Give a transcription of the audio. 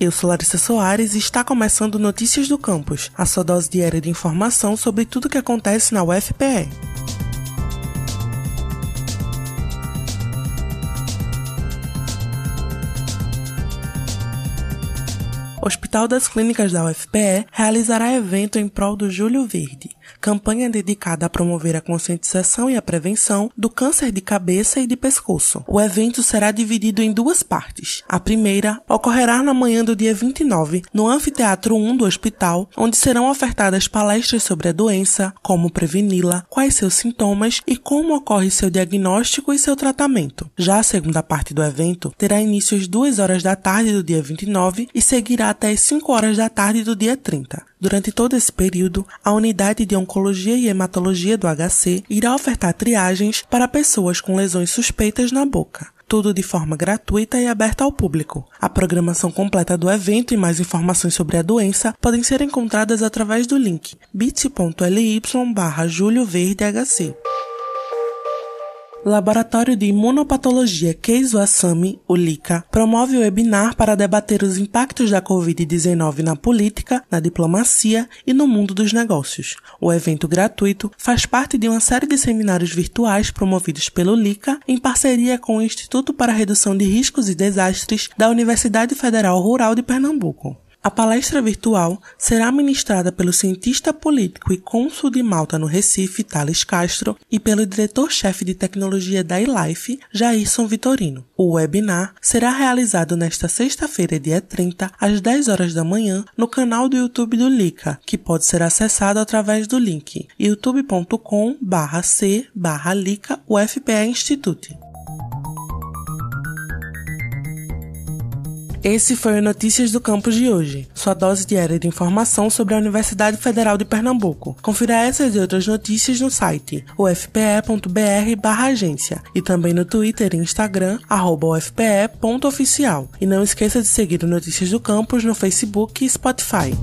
Eu sou Larissa Soares e está começando Notícias do Campus, a sua dose diária de informação sobre tudo o que acontece na UFPE. Hospital das Clínicas da UFPE realizará evento em prol do Júlio Verde campanha dedicada a promover a conscientização e a prevenção do câncer de cabeça e de pescoço. O evento será dividido em duas partes. A primeira ocorrerá na manhã do dia 29, no Anfiteatro 1 do hospital, onde serão ofertadas palestras sobre a doença, como preveni-la, quais seus sintomas e como ocorre seu diagnóstico e seu tratamento. Já a segunda parte do evento terá início às 2 horas da tarde do dia 29 e seguirá até as 5 horas da tarde do dia 30. Durante todo esse período, a unidade de oncologia e hematologia do HC irá ofertar triagens para pessoas com lesões suspeitas na boca tudo de forma gratuita e aberta ao público. A programação completa do evento e mais informações sobre a doença podem ser encontradas através do link bit.ly barra Laboratório de Imunopatologia Keizo Asami, o LICA, promove o webinar para debater os impactos da Covid-19 na política, na diplomacia e no mundo dos negócios. O evento gratuito faz parte de uma série de seminários virtuais promovidos pelo LICA em parceria com o Instituto para a Redução de Riscos e Desastres da Universidade Federal Rural de Pernambuco. A palestra virtual será ministrada pelo cientista político e cônsul de Malta no Recife, Thales Castro, e pelo diretor-chefe de tecnologia da eLife, Jairson Vitorino. O webinar será realizado nesta sexta-feira, dia 30, às 10 horas da manhã, no canal do YouTube do Lica, que pode ser acessado através do link youtube.com/c/lica UFPE Institute. Esse foi o Notícias do Campus de hoje, sua dose diária de informação sobre a Universidade Federal de Pernambuco. Confira essas e outras notícias no site ufpe.br/agência e também no Twitter e Instagram @ufpe.oficial. E não esqueça de seguir o Notícias do Campus no Facebook e Spotify.